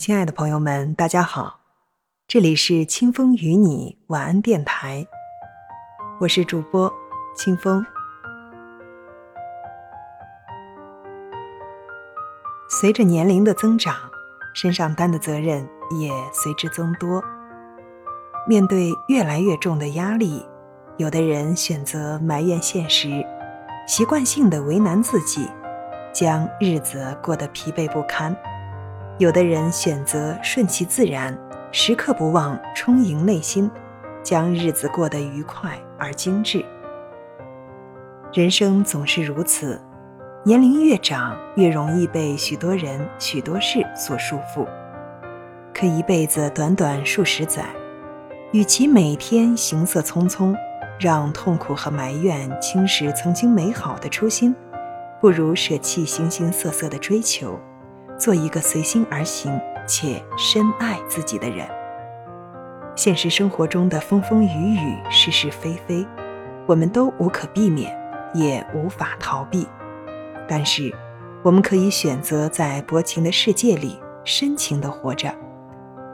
亲爱的朋友们，大家好，这里是清风与你晚安电台，我是主播清风。随着年龄的增长，身上担的责任也随之增多。面对越来越重的压力，有的人选择埋怨现实，习惯性的为难自己，将日子过得疲惫不堪。有的人选择顺其自然，时刻不忘充盈内心，将日子过得愉快而精致。人生总是如此，年龄越长，越容易被许多人、许多事所束缚。可一辈子短短数十载，与其每天行色匆匆，让痛苦和埋怨侵蚀曾经美好的初心，不如舍弃形形色色的追求。做一个随心而行且深爱自己的人。现实生活中的风风雨雨、是是非非，我们都无可避免，也无法逃避。但是，我们可以选择在薄情的世界里深情地活着，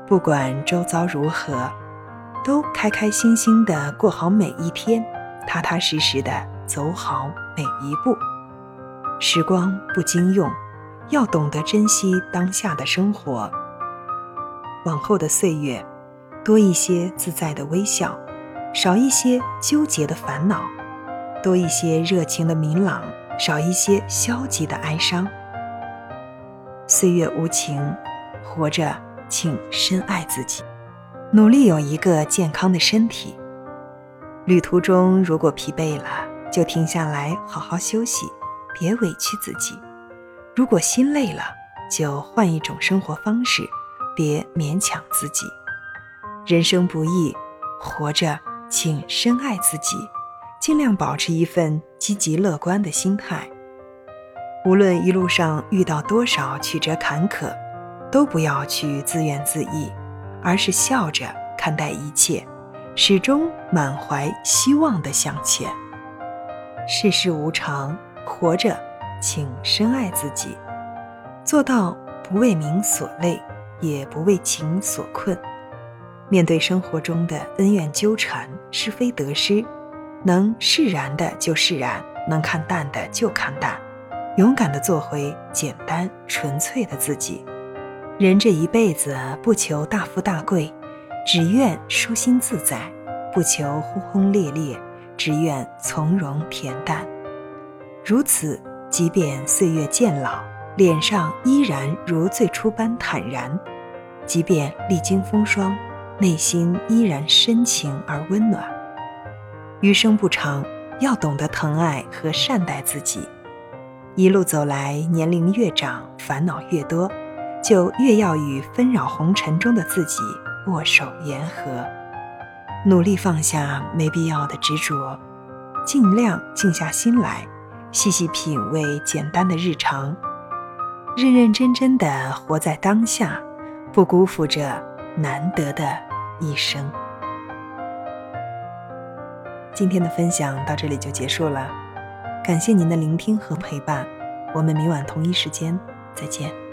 不管周遭如何，都开开心心地过好每一天，踏踏实实地走好每一步。时光不经用。要懂得珍惜当下的生活，往后的岁月，多一些自在的微笑，少一些纠结的烦恼；多一些热情的明朗，少一些消极的哀伤。岁月无情，活着，请深爱自己，努力有一个健康的身体。旅途中如果疲惫了，就停下来好好休息，别委屈自己。如果心累了，就换一种生活方式，别勉强自己。人生不易，活着，请深爱自己，尽量保持一份积极乐观的心态。无论一路上遇到多少曲折坎坷，都不要去自怨自艾，而是笑着看待一切，始终满怀希望的向前。世事无常，活着。请深爱自己，做到不为名所累，也不为情所困。面对生活中的恩怨纠缠、是非得失，能释然的就释然，能看淡的就看淡，勇敢的做回简单纯粹的自己。人这一辈子不求大富大贵，只愿舒心自在；不求轰轰烈烈，只愿从容恬淡。如此。即便岁月渐老，脸上依然如最初般坦然；即便历经风霜，内心依然深情而温暖。余生不长，要懂得疼爱和善待自己。一路走来，年龄越长，烦恼越多，就越要与纷扰红尘中的自己握手言和，努力放下没必要的执着，尽量静下心来。细细品味简单的日常，认认真真的活在当下，不辜负这难得的一生。今天的分享到这里就结束了，感谢您的聆听和陪伴，我们明晚同一时间再见。